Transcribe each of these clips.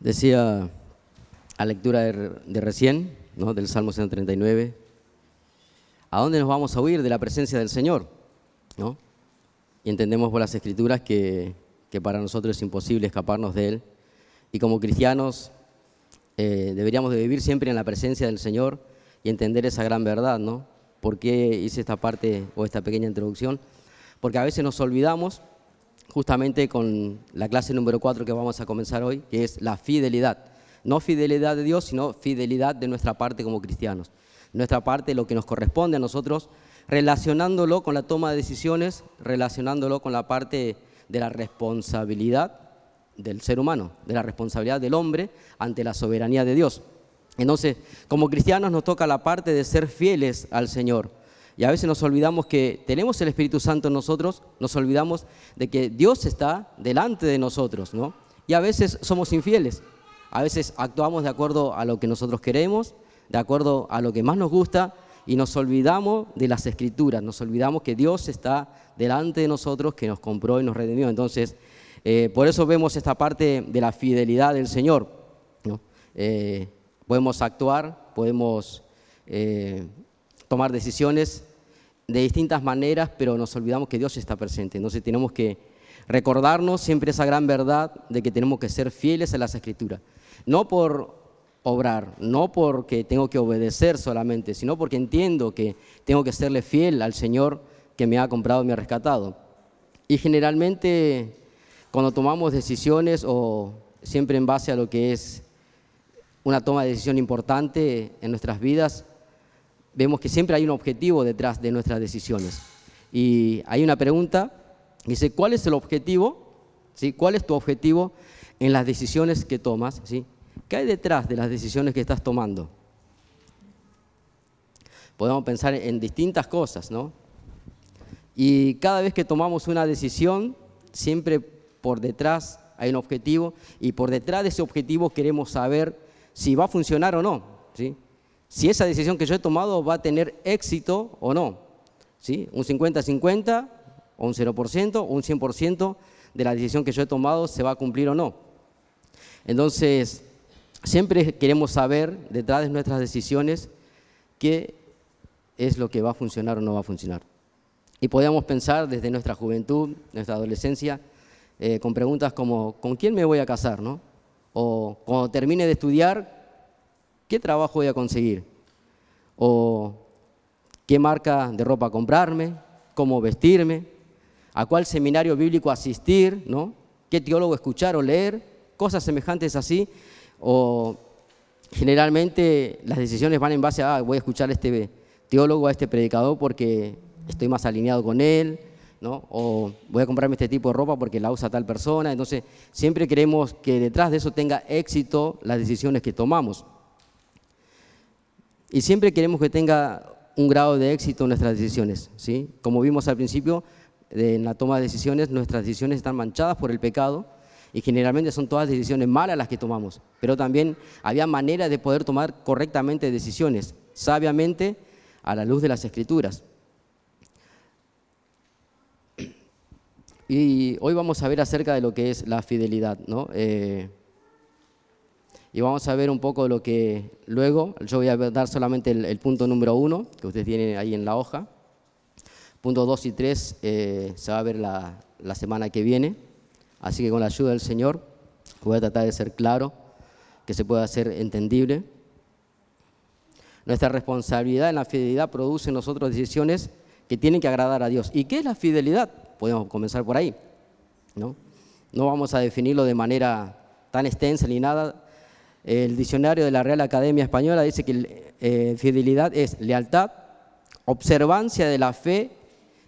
Decía a lectura de, recién, ¿no? del Salmo 139, ¿a dónde nos vamos a huir de la presencia del Señor? ¿No? Y entendemos por las Escrituras que, que, para nosotros es imposible escaparnos de Él. Y como cristianos eh, deberíamos de vivir siempre en la presencia del Señor y entender esa gran verdad, ¿no? ¿Por qué hice esta parte o esta pequeña introducción? Porque a veces nos olvidamos justamente con la clase número 4 que vamos a comenzar hoy, que es la fidelidad. No fidelidad de Dios, sino fidelidad de nuestra parte como cristianos. Nuestra parte, lo que nos corresponde a nosotros, relacionándolo con la toma de decisiones, relacionándolo con la parte de la responsabilidad del ser humano, de la responsabilidad del hombre ante la soberanía de Dios. Entonces, como cristianos nos toca la parte de ser fieles al Señor. Y a veces nos olvidamos que tenemos el Espíritu Santo en nosotros, nos olvidamos de que Dios está delante de nosotros, ¿no? Y a veces somos infieles, a veces actuamos de acuerdo a lo que nosotros queremos, de acuerdo a lo que más nos gusta, y nos olvidamos de las escrituras, nos olvidamos que Dios está delante de nosotros, que nos compró y nos redimió. Entonces, eh, por eso vemos esta parte de la fidelidad del Señor. Eh, podemos actuar, podemos eh, tomar decisiones de distintas maneras, pero nos olvidamos que Dios está presente. Entonces tenemos que recordarnos siempre esa gran verdad de que tenemos que ser fieles a las escrituras. No por obrar, no porque tengo que obedecer solamente, sino porque entiendo que tengo que serle fiel al Señor que me ha comprado y me ha rescatado. Y generalmente cuando tomamos decisiones o siempre en base a lo que es una toma de decisión importante en nuestras vidas, vemos que siempre hay un objetivo detrás de nuestras decisiones. Y hay una pregunta, dice, ¿cuál es el objetivo? ¿Sí? ¿Cuál es tu objetivo en las decisiones que tomas? ¿Sí? ¿Qué hay detrás de las decisiones que estás tomando? Podemos pensar en distintas cosas, ¿no? Y cada vez que tomamos una decisión, siempre por detrás hay un objetivo y por detrás de ese objetivo queremos saber si va a funcionar o no. ¿sí? Si esa decisión que yo he tomado va a tener éxito o no. ¿sí? Un 50-50 o un 0% o un 100% de la decisión que yo he tomado se va a cumplir o no. Entonces, siempre queremos saber detrás de nuestras decisiones qué es lo que va a funcionar o no va a funcionar. Y podemos pensar desde nuestra juventud, nuestra adolescencia, eh, con preguntas como, ¿con quién me voy a casar? O cuando termine de estudiar, ¿Qué trabajo voy a conseguir? ¿O qué marca de ropa comprarme? ¿Cómo vestirme? ¿A cuál seminario bíblico asistir? ¿no? ¿Qué teólogo escuchar o leer? Cosas semejantes así. O generalmente las decisiones van en base a, ah, voy a escuchar a este teólogo, a este predicador porque estoy más alineado con él, ¿no? o voy a comprarme este tipo de ropa porque la usa tal persona. Entonces, siempre queremos que detrás de eso tenga éxito las decisiones que tomamos. Y siempre queremos que tenga un grado de éxito en nuestras decisiones. ¿sí? Como vimos al principio, en la toma de decisiones, nuestras decisiones están manchadas por el pecado y generalmente son todas decisiones malas las que tomamos. Pero también había manera de poder tomar correctamente decisiones, sabiamente, a la luz de las escrituras. Y hoy vamos a ver acerca de lo que es la fidelidad. ¿no? Eh, y vamos a ver un poco lo que luego, yo voy a dar solamente el, punto número uno, que ustedes tienen ahí en la hoja. Punto dos y tres eh, se va a ver la, la semana que viene, así que con la ayuda del Señor voy a tratar de ser claro, que se pueda hacer entendible. Nuestra responsabilidad en la fidelidad produce en nosotros decisiones que tienen que agradar a Dios. ¿Y qué es la fidelidad? Podemos comenzar por ahí. No, no vamos a definirlo de manera tan extensa ni nada, el diccionario de la Real Academia Española dice que eh, fidelidad es lealtad, observancia de la fe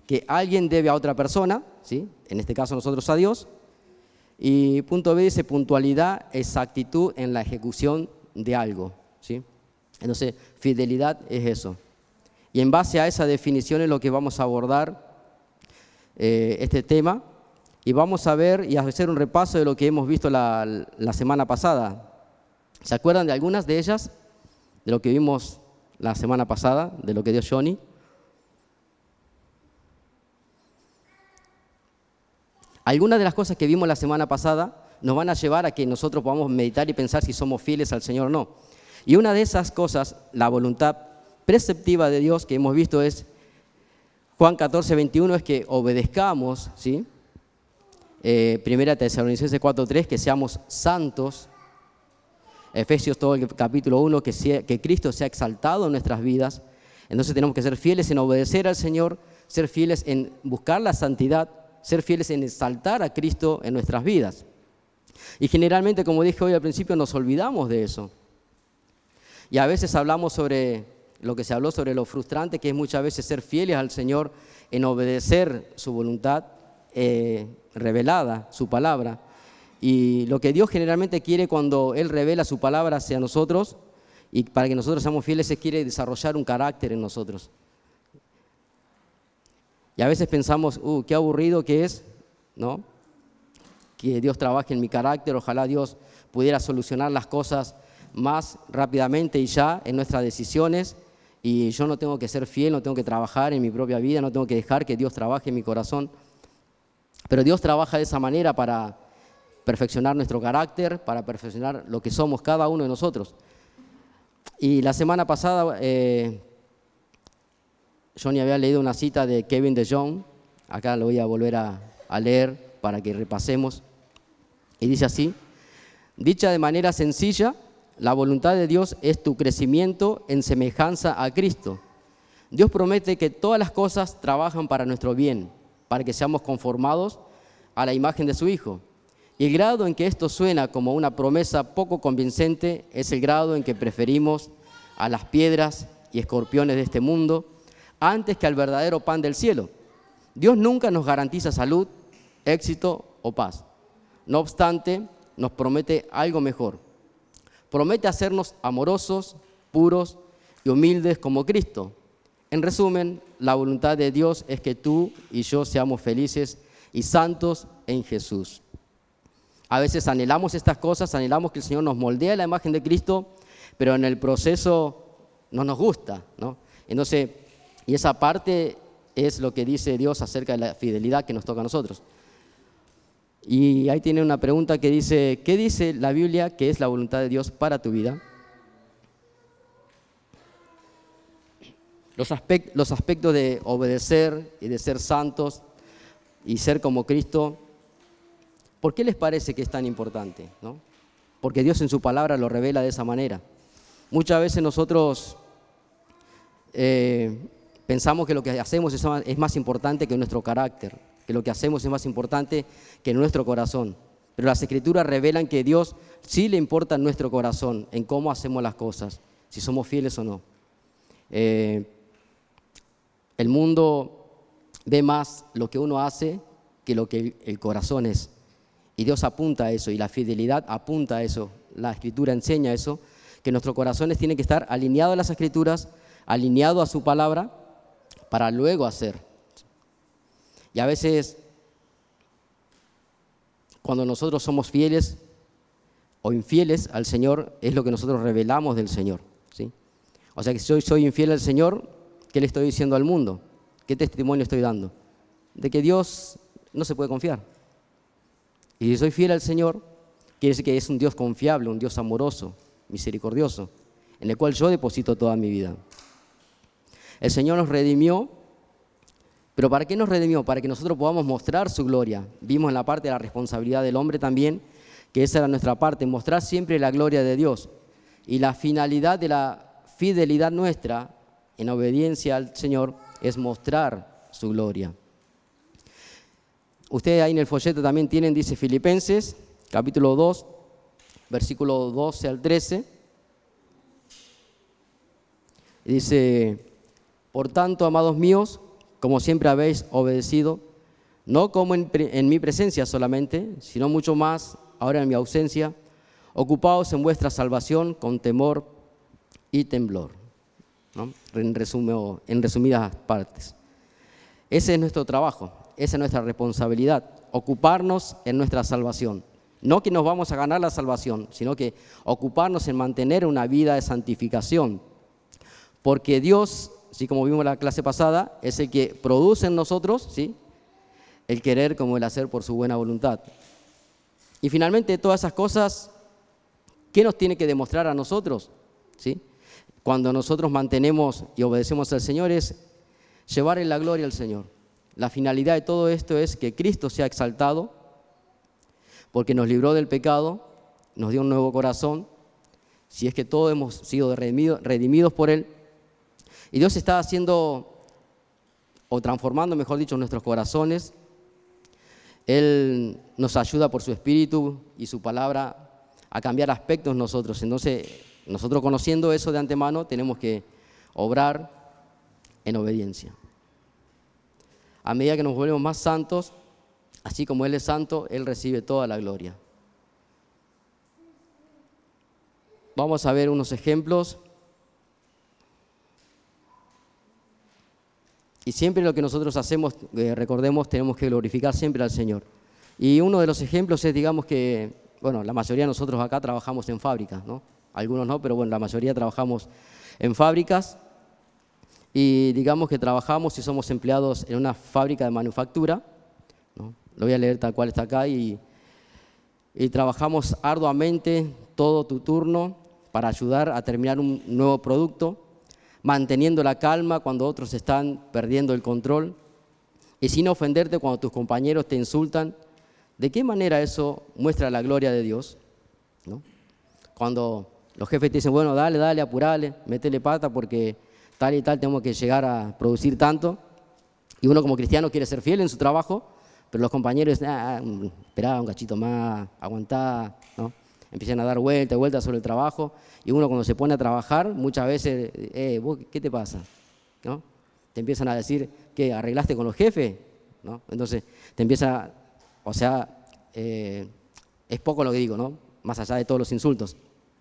que alguien debe a otra persona, ¿sí? en este caso nosotros a Dios. Y punto B dice puntualidad, exactitud en la ejecución de algo. ¿sí? Entonces, fidelidad es eso. Y en base a esa definición es lo que vamos a abordar eh, este tema. Y vamos a ver y a hacer un repaso de lo que hemos visto la, la semana pasada. ¿Se acuerdan de algunas de ellas? De lo que vimos la semana pasada, de lo que dio Johnny. Algunas de las cosas que vimos la semana pasada nos van a llevar a que nosotros podamos meditar y pensar si somos fieles al Señor o no. Y una de esas cosas, la voluntad preceptiva de Dios que hemos visto es, Juan 14, 21, es que obedezcamos, ¿sí? Eh, primera Tesalonicenses 4.3, que seamos santos. Efesios todo el capítulo 1, que, que Cristo sea exaltado en nuestras vidas. Entonces tenemos que ser fieles en obedecer al Señor, ser fieles en buscar la santidad, ser fieles en exaltar a Cristo en nuestras vidas. Y generalmente, como dije hoy al principio, nos olvidamos de eso. Y a veces hablamos sobre lo que se habló sobre lo frustrante que es muchas veces ser fieles al Señor en obedecer su voluntad eh, revelada, su palabra. Y lo que Dios generalmente quiere cuando Él revela su palabra hacia nosotros y para que nosotros seamos fieles, es quiere desarrollar un carácter en nosotros. Y a veces pensamos, uh, qué aburrido que es, ¿no? Que Dios trabaje en mi carácter, ojalá Dios pudiera solucionar las cosas más rápidamente y ya en nuestras decisiones. Y yo no tengo que ser fiel, no tengo que trabajar en mi propia vida, no tengo que dejar que Dios trabaje en mi corazón. Pero Dios trabaja de esa manera para perfeccionar nuestro carácter, para perfeccionar lo que somos cada uno de nosotros. Y la semana pasada eh, Johnny había leído una cita de Kevin de Jong, acá lo voy a volver a, a leer para que repasemos, y dice así, dicha de manera sencilla, la voluntad de Dios es tu crecimiento en semejanza a Cristo. Dios promete que todas las cosas trabajan para nuestro bien, para que seamos conformados a la imagen de su Hijo. Y el grado en que esto suena como una promesa poco convincente es el grado en que preferimos a las piedras y escorpiones de este mundo antes que al verdadero pan del cielo. Dios nunca nos garantiza salud, éxito o paz. No obstante, nos promete algo mejor. Promete hacernos amorosos, puros y humildes como Cristo. En resumen, la voluntad de Dios es que tú y yo seamos felices y santos en Jesús. A veces anhelamos estas cosas, anhelamos que el Señor nos moldee la imagen de Cristo, pero en el proceso no nos gusta, ¿no? Entonces, y esa parte es lo que dice Dios acerca de la fidelidad que nos toca a nosotros. Y ahí tiene una pregunta que dice, ¿qué dice la Biblia que es la voluntad de Dios para tu vida? Los, los aspectos de obedecer y de ser santos y ser como Cristo, ¿por qué les parece que es tan importante? ¿no? Porque Dios en su palabra lo revela de esa manera. Muchas veces nosotros eh, pensamos que lo que hacemos es más importante que nuestro carácter, que lo que hacemos es más importante que nuestro corazón. Pero las escrituras revelan que Dios sí le importa nuestro corazón, en cómo hacemos las cosas, si somos fieles o no. Eh, el mundo ve más lo que uno hace que lo que el corazón es. Y Dios apunta a eso, y la fidelidad apunta a eso. La escritura enseña eso, que nuestros corazones tienen que estar alineados a las escrituras, alineados a su palabra, para luego hacer. Y a veces, cuando nosotros somos fieles o infieles al Señor, es lo que nosotros revelamos del Señor. ¿sí? O sea que si yo soy infiel al Señor, ¿qué le estoy diciendo al mundo? ¿Qué testimonio estoy dando? De que Dios no se puede confiar. Y si soy fiel al Señor, quiere decir que es un Dios confiable, un Dios amoroso, misericordioso, en el cual yo deposito toda mi vida. El Señor nos redimió, pero ¿para qué nos redimió? Para que nosotros podamos mostrar su gloria. Vimos en la parte de la responsabilidad del hombre también, que esa era nuestra parte, mostrar siempre la gloria de Dios. Y la finalidad de la fidelidad nuestra en obediencia al Señor es mostrar su gloria. Ustedes ahí en el folleto también tienen, dice Filipenses, capítulo 2, versículo 12 al 13. dice, por tanto, amados míos, como siempre habéis obedecido, no como en, mi presencia solamente, sino mucho más ahora en mi ausencia, ocupaos en vuestra salvación con temor y temblor. En, en resumidas partes. Ese es nuestro trabajo, esa es nuestra responsabilidad, ocuparnos en nuestra salvación. No que nos vamos a ganar la salvación, sino que ocuparnos en mantener una vida de santificación. Porque Dios así como vimos en la clase pasada, es el que produce en nosotros ¿sí? el querer como el hacer por su buena voluntad. Y finalmente, todas esas cosas, ¿qué nos tiene que demostrar a nosotros? ¿Sí? Cuando nosotros mantenemos y obedecemos al Señor es llevar en la gloria al Señor. La finalidad de todo esto es que Cristo sea exaltado, porque nos libró del pecado, nos dio un nuevo corazón, si es que todos hemos sido redimidos, por Él. Y Dios está haciendo, o transformando, mejor dicho, nuestros corazones. Él nos ayuda por su Espíritu y su palabra a cambiar aspectos nosotros. Entonces, nosotros conociendo eso de antemano, tenemos que obrar en obediencia. A medida que nos volvemos más santos, así como Él es santo, Él recibe toda la gloria. Vamos a ver unos ejemplos. Y siempre lo que nosotros hacemos, eh, recordemos, tenemos que glorificar siempre al Señor. Y uno de los ejemplos es, digamos que, bueno, la mayoría de nosotros acá trabajamos en fábricas, ¿no? Algunos no, pero bueno, la mayoría trabajamos en fábricas. Y digamos que trabajamos y somos empleados en una fábrica de manufactura. ¿no? Lo voy a leer tal cual está acá. Y, y trabajamos arduamente todo tu turno para ayudar a terminar un nuevo producto, manteniendo la calma cuando otros están perdiendo el control y sin ofenderte cuando tus compañeros te insultan. ¿De qué manera eso muestra la gloria de Dios? Cuando los jefes te dicen, bueno, dale, dale, apurale, métele pata porque tal y tal tenemos que llegar a producir tanto. Y uno como cristiano quiere ser fiel en su trabajo, pero los compañeros, ah, espera un cachito más, aguantá, ¿no? empiezan a dar vueltas, vueltas sobre el trabajo, y uno cuando se pone a trabajar, muchas veces, eh, ¿qué te pasa? ¿No? Te empiezan a decir, ¿qué, arreglaste con los jefes? ¿No? Entonces, te empieza, o sea, eh, es poco lo que digo, ¿no? Más allá de todos los insultos.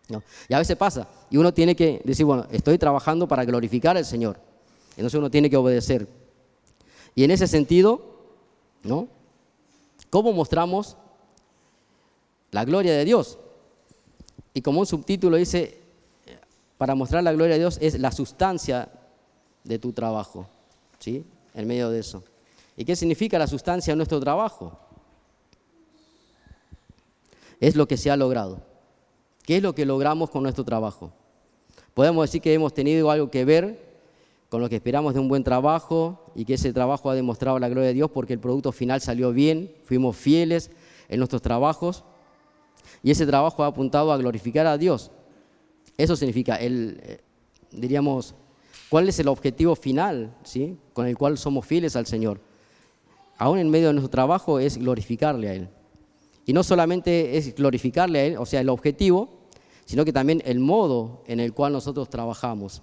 ¿No? Y a veces pasa, y uno tiene que decir, bueno, estoy trabajando para glorificar al Señor. Entonces uno tiene que obedecer. Y en ese sentido, ¿no? ¿Cómo mostramos la gloria de Dios? Y como un subtítulo dice, para mostrar la gloria de Dios es la sustancia de tu trabajo, ¿sí? En medio de eso. ¿Y qué significa la sustancia de nuestro trabajo? Es lo que se ha logrado. ¿Qué es lo que logramos con nuestro trabajo? Podemos decir que hemos tenido algo que ver con lo que esperamos de un buen trabajo y que ese trabajo ha demostrado la gloria de Dios porque el producto final salió bien, fuimos fieles en nuestros trabajos y ese trabajo ha apuntado a glorificar a Dios. Eso significa, el, eh, diríamos, cuál es el objetivo final ¿sí? con el cual somos fieles al Señor. Aún en medio de nuestro trabajo es glorificarle a Él. Y no solamente es glorificarle a Él, o sea, el objetivo, sino que también el modo en el cual nosotros trabajamos.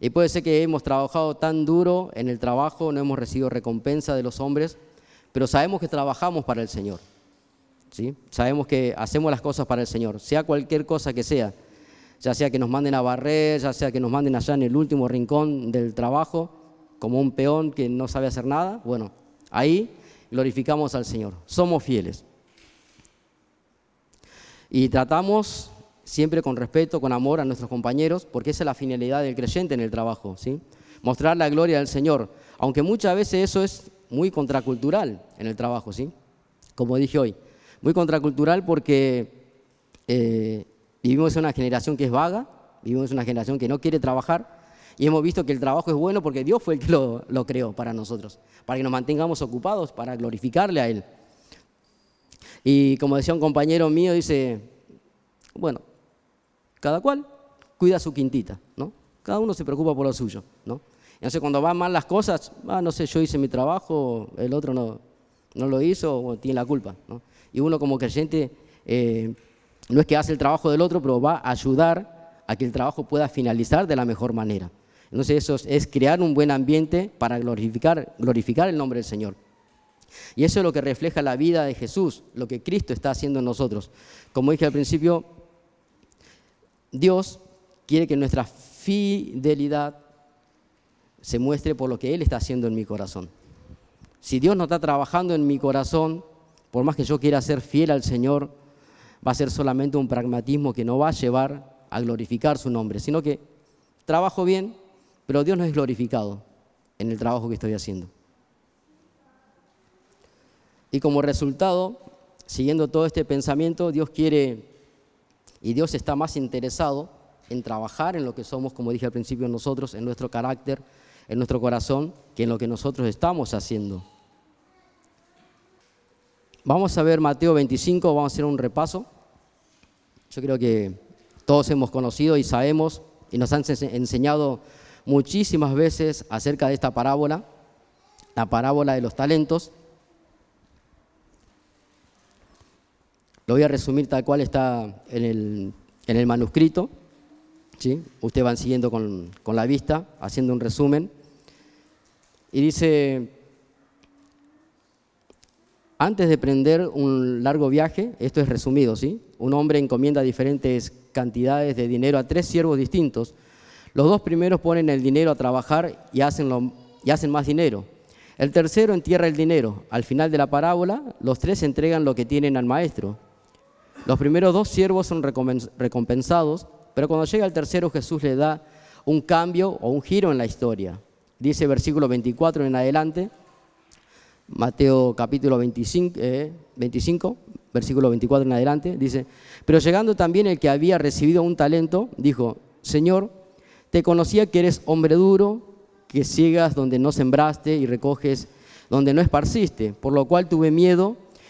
Y puede ser que hemos trabajado tan duro en el trabajo, no hemos recibido recompensa de los hombres, pero sabemos que trabajamos para el Señor. Sabemos que hacemos las cosas para el Señor, sea cualquier cosa que sea, ya sea que nos manden a barrer, ya sea que nos manden allá en el último rincón del trabajo, como un peón que no sabe hacer nada, bueno, ahí glorificamos al Señor, somos fieles. Y tratamos siempre con respeto, con amor a nuestros compañeros, porque esa es la finalidad del creyente en el trabajo, ¿sí? Mostrar la gloria del Señor, aunque muchas veces eso es muy contracultural en el trabajo, ¿sí? Como dije hoy, muy contracultural porque eh, vivimos en una generación que es vaga, vivimos en una generación que no quiere trabajar y hemos visto que el trabajo es bueno porque Dios fue el que lo, lo creó para nosotros, para que nos mantengamos ocupados, para glorificarle a Él. Y como decía un compañero mío, dice, bueno, cada cual cuida su quintita, ¿no? Cada uno se preocupa por lo suyo, ¿no? Entonces cuando van mal las cosas, ah, no sé, yo hice mi trabajo, el otro no, no lo hizo, tiene la culpa, ¿no? y uno como creyente eh, no es que hace el trabajo del otro, pero va a ayudar a que el trabajo pueda finalizar de la mejor manera. Entonces eso es, crear un buen ambiente para glorificar, glorificar el nombre del Señor. Y eso es lo que refleja la vida de Jesús, lo que Cristo está haciendo en nosotros. Como dije al principio, Dios quiere que nuestra fidelidad se muestre por lo que Él está haciendo en mi corazón. Si Dios no está trabajando en mi corazón, por más que yo quiera ser fiel al Señor, va a ser solamente un pragmatismo que no va a llevar a glorificar su nombre, sino que trabajo bien, pero Dios no es glorificado en el trabajo que estoy haciendo. Y como resultado, siguiendo todo este pensamiento, Dios quiere y Dios está más interesado en trabajar en lo que somos, como dije al principio, nosotros, en nuestro carácter, en nuestro corazón, que en lo que nosotros estamos haciendo. Vamos a ver Mateo 25, vamos a hacer un repaso. Yo creo que todos hemos conocido y sabemos y nos han enseñado muchísimas veces acerca de esta parábola, la parábola de los talentos. Lo voy a resumir tal cual está en el, en el manuscrito. ¿sí? Ustedes van siguiendo con, con la vista, haciendo un resumen. Y dice, antes de prender un largo viaje, esto es resumido, ¿sí? Un hombre encomienda diferentes cantidades de dinero a tres siervos distintos. Los dos primeros ponen el dinero a trabajar y hacen, y hacen más dinero. El tercero entierra el dinero. Al final de la parábola, los tres entregan lo que tienen al maestro. Los primeros dos siervos son recompensados, pero cuando llega el tercero Jesús le da un cambio o un giro en la historia. Dice versículo 24 en adelante, Mateo capítulo 25, 25, eh, versículo 24 en adelante, dice, pero llegando también el que había recibido un talento, dijo, Señor, te conocía que eres hombre duro, que ciegas donde no sembraste y recoges donde no esparciste, por lo cual tuve miedo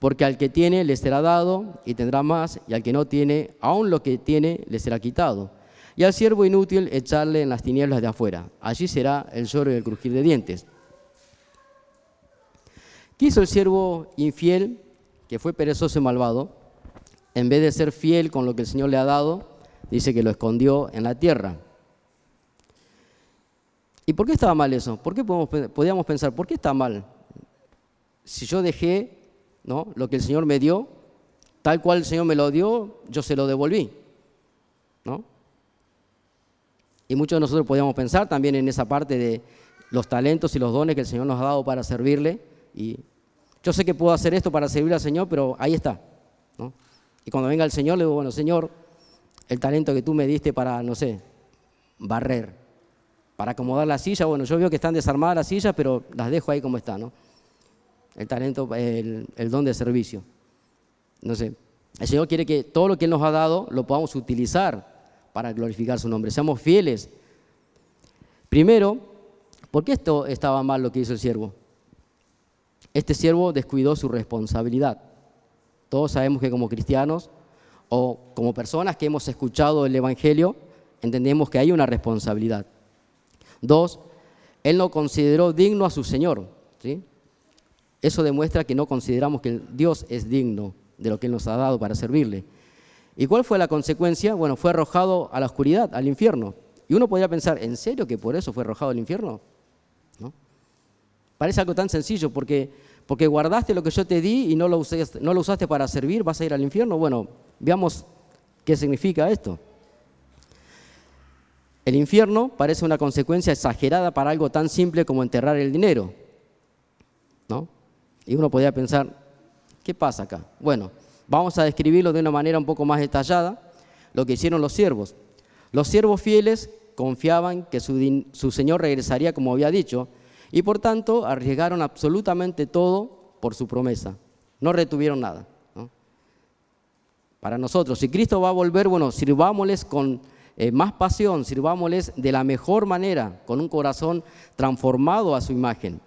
porque al que tiene le será dado y tendrá más, y al que no tiene, aún lo que tiene le será quitado. Y al siervo inútil echarle en las tinieblas de afuera. Allí será el lloro y el crujir de dientes. ¿Qué hizo el siervo infiel, que fue perezoso y malvado? En vez de ser fiel con lo que el Señor le ha dado, dice que lo escondió en la tierra. ¿Y por qué estaba mal eso? ¿Por qué podíamos pensar, por qué está mal? Si yo dejé ¿no? Lo que el Señor me dio, tal cual el Señor me lo dio, yo se lo devolví, ¿no? Y muchos de nosotros podíamos pensar también en esa parte de los talentos y los dones que el Señor nos ha dado para servirle. Y yo sé que puedo hacer esto para servir al Señor, pero ahí está. Y cuando venga el Señor, le digo, bueno, Señor, el talento que tú me diste para, no sé, barrer, para acomodar la silla, bueno, yo veo que están desarmadas las sillas, pero las dejo ahí como están. El talento, el, don de servicio. No sé, el Señor quiere que todo lo que Él nos ha dado lo podamos utilizar para glorificar su nombre. Seamos fieles. Primero, ¿por qué esto estaba mal lo que hizo el siervo? Este siervo descuidó su responsabilidad. Todos sabemos que como cristianos o como personas que hemos escuchado el Evangelio, entendemos que hay una responsabilidad. Dos, él no consideró digno a su Señor. ¿sí? Eso demuestra que no consideramos que Dios es digno de lo que Él nos ha dado para servirle. ¿Y cuál fue la consecuencia? Bueno, fue arrojado a la oscuridad, al infierno. Y uno podría pensar, ¿en serio que por eso fue arrojado al infierno? ¿No? Parece algo tan sencillo, porque, porque guardaste lo que yo te di y no lo, usaste, no lo usaste para servir, vas a ir al infierno. Bueno, veamos qué significa esto. El infierno parece una consecuencia exagerada para algo tan simple como enterrar el dinero. Y uno podría pensar, ¿qué pasa acá? Bueno, vamos a describirlo de una manera un poco más detallada, lo que hicieron los siervos. Los siervos fieles confiaban que su, Señor regresaría como había dicho, y por tanto arriesgaron absolutamente todo por su promesa. No retuvieron nada. Para nosotros, si Cristo va a volver, bueno, sirvámosles con eh, más pasión, sirvámosles de la mejor manera, con un corazón transformado a su imagen.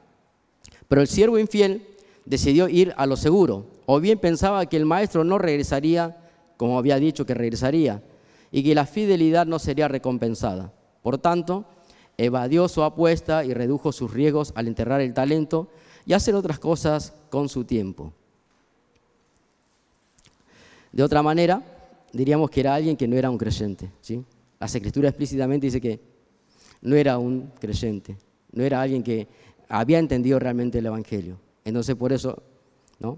Pero el siervo infiel decidió ir a lo seguro, o bien pensaba que el maestro no regresaría como había dicho que regresaría, y que la fidelidad no sería recompensada. Por tanto, evadió su apuesta y redujo sus riesgos al enterrar el talento y hacer otras cosas con su tiempo. De otra manera, diríamos que era alguien que no era un creyente. ¿sí? La escritura explícitamente dice que no era un creyente, no era alguien que había entendido realmente el Evangelio. Entonces por eso, ¿no?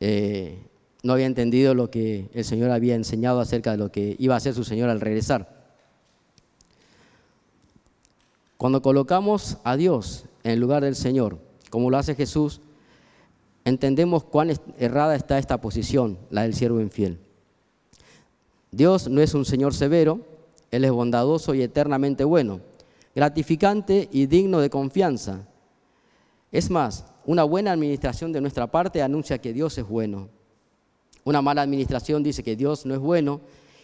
Eh, no había entendido lo que el Señor había enseñado acerca de lo que iba a hacer su Señor al regresar. Cuando colocamos a Dios en el lugar del Señor, como lo hace Jesús, entendemos cuán errada está esta posición, la del siervo infiel. Dios no es un Señor severo, Él es bondadoso y eternamente bueno, gratificante y digno de confianza. Es más, una buena administración de nuestra parte anuncia que Dios es bueno. Una mala administración dice que Dios no es bueno,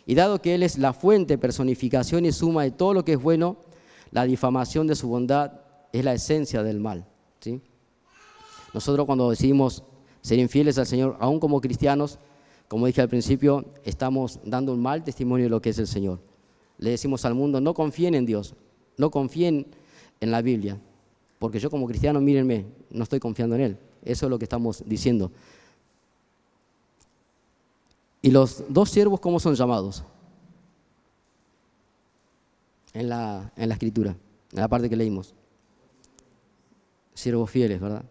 y dado que Él es la fuente, personificación y suma de todo lo que es bueno, la difamación de su bondad es la esencia del mal. ¿sí? Nosotros cuando decidimos ser infieles al Señor, aún como cristianos, como dije al principio, estamos dando un mal testimonio de lo que es el Señor. Le decimos al mundo, no confíen en Dios, no confíen en la Biblia, porque yo como cristiano, mírenme, no estoy confiando en Él. Eso es lo que estamos diciendo. ¿Y los dos siervos cómo son llamados? En la, en la escritura, en la parte que leímos. Siervos fieles, ¿verdad?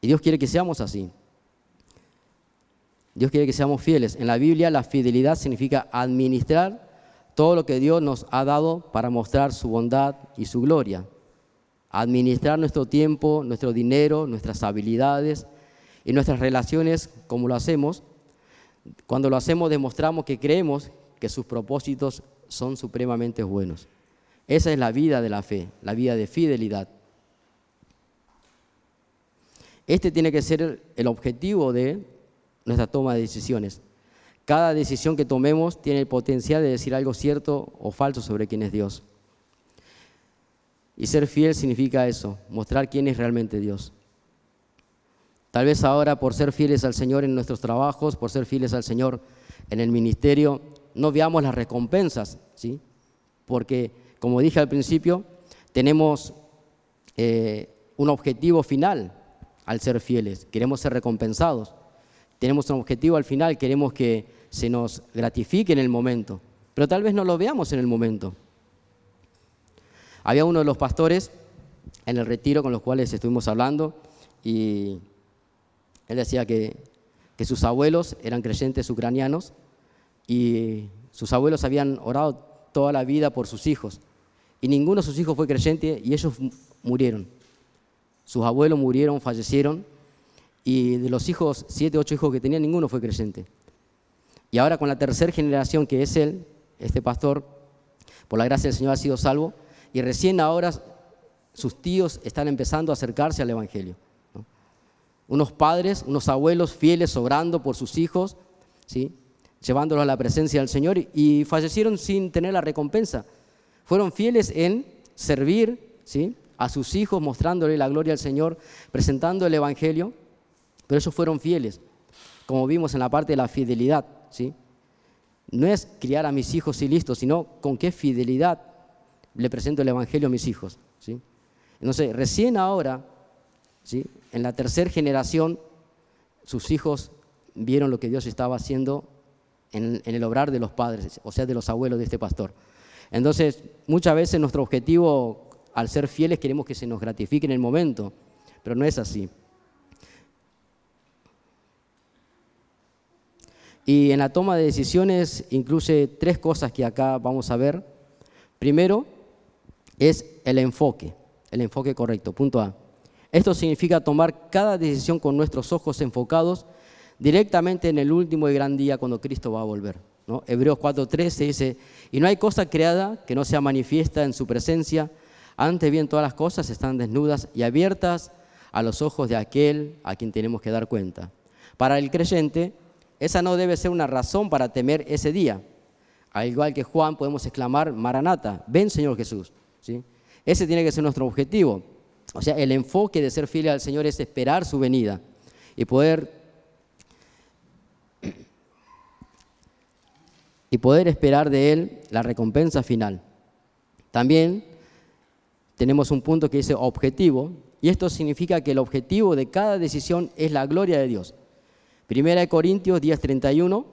Y Dios quiere que seamos así. Dios quiere que seamos fieles. En la Biblia la fidelidad significa administrar todo lo que Dios nos ha dado para mostrar su bondad y su gloria. Administrar nuestro tiempo, nuestro dinero, nuestras habilidades y nuestras relaciones como lo hacemos. Cuando lo hacemos demostramos que creemos que sus propósitos son supremamente buenos. Esa es la vida de la fe, la vida de fidelidad. Este tiene que ser el objetivo de nuestra toma de decisiones. Cada decisión que tomemos tiene el potencial de decir algo cierto o falso sobre quién es Dios. Y ser fiel significa eso, mostrar quién es realmente Dios. Tal vez ahora por ser fieles al Señor en nuestros trabajos, por ser fieles al Señor en el ministerio, no veamos las recompensas, ¿sí? Porque, como dije al principio, tenemos eh, un objetivo final, al ser fieles, queremos ser recompensados. Tenemos un objetivo al final, queremos que se nos gratifique en el momento, pero tal vez no lo veamos en el momento. Había uno de los pastores en el retiro con los cuales estuvimos hablando y él decía que, sus abuelos eran creyentes ucranianos y sus abuelos habían orado toda la vida por sus hijos y ninguno de sus hijos fue creyente y ellos murieron. Sus abuelos murieron, fallecieron, y de los hijos, siete, ocho hijos que tenía, ninguno fue creyente. Y ahora con la tercera generación que es él, este pastor, por la gracia del Señor ha sido salvo, y recién ahora sus tíos están empezando a acercarse al Evangelio. Unos padres, unos abuelos fieles, obrando por sus hijos, ¿sí? llevándolos a la presencia del Señor, y fallecieron sin tener la recompensa. Fueron fieles en servir, ¿sí? a sus hijos mostrándole la gloria al Señor, presentando el Evangelio, pero ellos fueron fieles, como vimos en la parte de la fidelidad. ¿sí? No es criar a mis hijos y listo, sino con qué fidelidad le presento el Evangelio a mis hijos. ¿sí? Entonces, recién ahora, ¿sí? en la tercera generación, sus hijos vieron lo que Dios estaba haciendo en, en el obrar de los padres, o sea, de los abuelos de este pastor. Entonces, muchas veces nuestro objetivo al ser fieles queremos que se nos gratifique en el momento, pero no es así. Y en la toma de decisiones incluye tres cosas que acá vamos a ver. Primero es el enfoque, el enfoque correcto, punto A. Esto significa tomar cada decisión con nuestros ojos enfocados directamente en el último y gran día cuando Cristo va a volver. ¿no? Hebreos 4.13 dice, y no hay cosa creada que no sea manifiesta en su presencia, antes bien, todas las cosas están desnudas y abiertas a los ojos de aquel a quien tenemos que dar cuenta. Para el creyente, esa no debe ser una razón para temer ese día. Al igual que Juan, podemos exclamar, Maranata, ven Señor Jesús. ¿Sí? Ese tiene que ser nuestro objetivo. O sea, el enfoque de ser fiel al Señor es esperar su venida y poder, y poder esperar de Él la recompensa final. También tenemos un punto que dice objetivo, y esto significa que el objetivo de cada decisión es la gloria de Dios. Primera de Corintios 10:31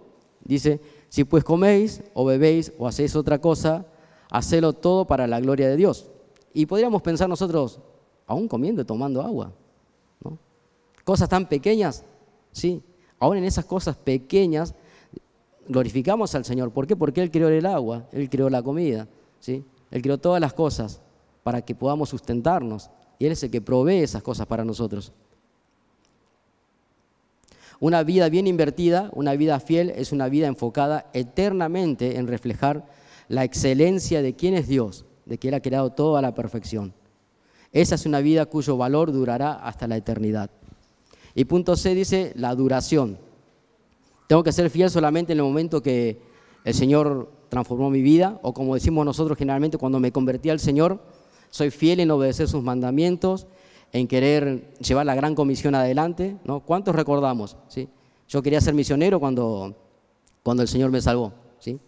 dice, si pues coméis o bebéis o hacéis otra cosa, hacedlo todo para la gloria de Dios. Y podríamos pensar nosotros, aún comiendo y tomando agua. Cosas tan pequeñas, sí, aún en esas cosas pequeñas, glorificamos al Señor. ¿Por qué? Porque Él creó el agua, Él creó la comida, ¿sí? Él creó todas las cosas para que podamos sustentarnos. Y Él es el que provee esas cosas para nosotros. Una vida bien invertida, una vida fiel, es una vida enfocada eternamente en reflejar la excelencia de quién es Dios, de que Él ha creado todo a la perfección. Esa es una vida cuyo valor durará hasta la eternidad. Y punto C dice la duración. Tengo que ser fiel solamente en el momento que el Señor transformó mi vida, o como decimos nosotros generalmente, cuando me convertí al Señor, soy fiel en obedecer sus mandamientos, en querer llevar la gran comisión adelante. ¿no? ¿Cuántos recordamos? ¿sí? Yo quería ser misionero cuando, cuando el Señor me salvó. ¿sí?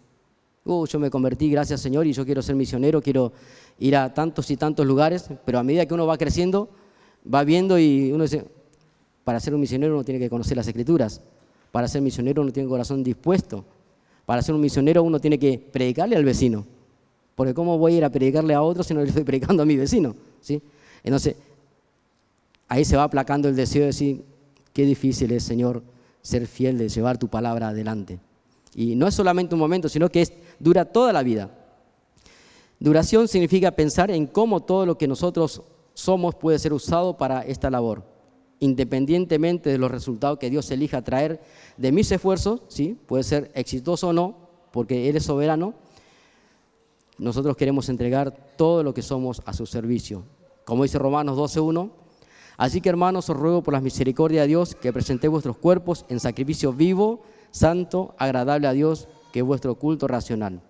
Uh, yo me convertí, gracias Señor, y yo quiero ser misionero, quiero ir a tantos y tantos lugares, pero a medida que uno va creciendo, va viendo y uno dice, para ser un misionero uno tiene que conocer las escrituras, para ser misionero uno tiene corazón dispuesto, para ser un misionero uno tiene que predicarle al vecino, porque ¿cómo voy a ir a predicarle a otro si no le estoy predicando a mi vecino? ¿sí? Entonces, ahí se va aplacando el deseo de decir, qué difícil es, Señor, ser fiel de llevar tu palabra adelante. Y no es solamente un momento, sino que es, dura toda la vida. Duración significa pensar en cómo todo lo que nosotros somos puede ser usado para esta labor, independientemente de los resultados que Dios elija traer de mis esfuerzos, ¿sí? puede ser exitoso o no, porque Él es soberano. Nosotros queremos entregar todo lo que somos a su servicio. Como dice Romanos 12.1, Así que hermanos, os ruego por la misericordia de Dios que presentéis vuestros cuerpos en sacrificio vivo, santo, agradable a Dios, que es vuestro culto racional.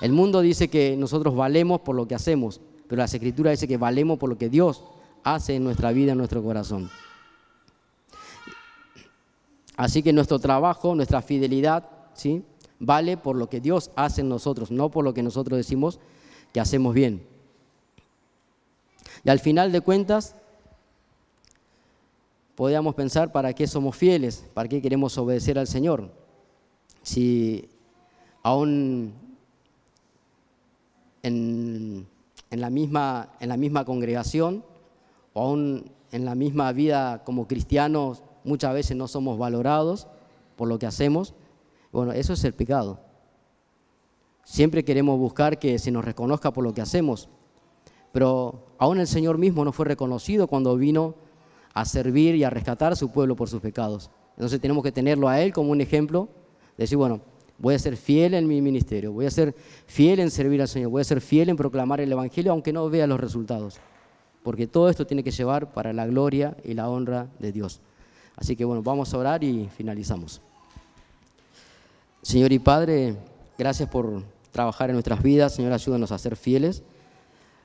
El mundo dice que nosotros valemos por lo que hacemos, pero la Escritura dice que valemos por lo que Dios hace en nuestra vida, en nuestro corazón. Así que nuestro trabajo, nuestra fidelidad, ¿sí? vale por lo que Dios hace en nosotros, no por lo que nosotros decimos que hacemos bien. Y al final de cuentas, podríamos pensar para qué somos fieles, para qué queremos obedecer al Señor. Si aún en, la, misma, en la misma congregación o aún en la misma vida como cristianos muchas veces no somos valorados por lo que hacemos, bueno, eso es el pecado. Siempre queremos buscar que se nos reconozca por lo que hacemos, pero aún el Señor mismo no fue reconocido cuando vino a servir y a rescatar a su pueblo por sus pecados. Entonces tenemos que tenerlo a Él como un ejemplo, decir, bueno, voy a ser fiel en mi ministerio, voy a ser fiel en servir al Señor, voy a ser fiel en proclamar el Evangelio aunque no vea los resultados, porque todo esto tiene que llevar para la gloria y la honra de Dios. Así que bueno, vamos a orar y finalizamos. Señor y Padre, gracias por trabajar en nuestras vidas, Señor, ayúdanos a ser fieles,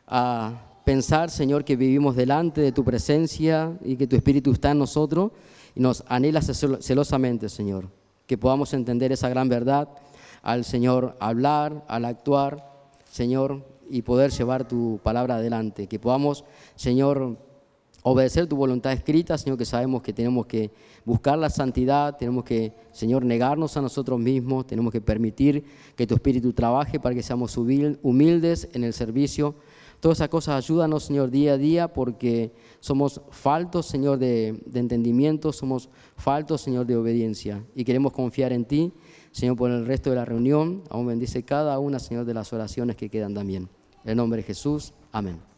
a pensar, Señor, que vivimos delante de tu presencia y que tu Espíritu está en nosotros y nos anhela celosamente, Señor. Que podamos entender esa gran verdad al Señor hablar, al actuar, Señor, y poder llevar tu palabra adelante. Que podamos, Señor, obedecer tu voluntad escrita, Señor, que sabemos que tenemos que buscar la santidad, tenemos que, Señor, negarnos a nosotros mismos, tenemos que permitir que tu Espíritu trabaje para que seamos humildes en el servicio Todas esas cosas ayúdanos, Señor, día a día, porque somos faltos, Señor, de, entendimiento, somos faltos, Señor, de obediencia. Y queremos confiar en ti, Señor, por el resto de la reunión. Aún bendice cada una, Señor, de las oraciones que quedan también. En el nombre de Jesús, amén.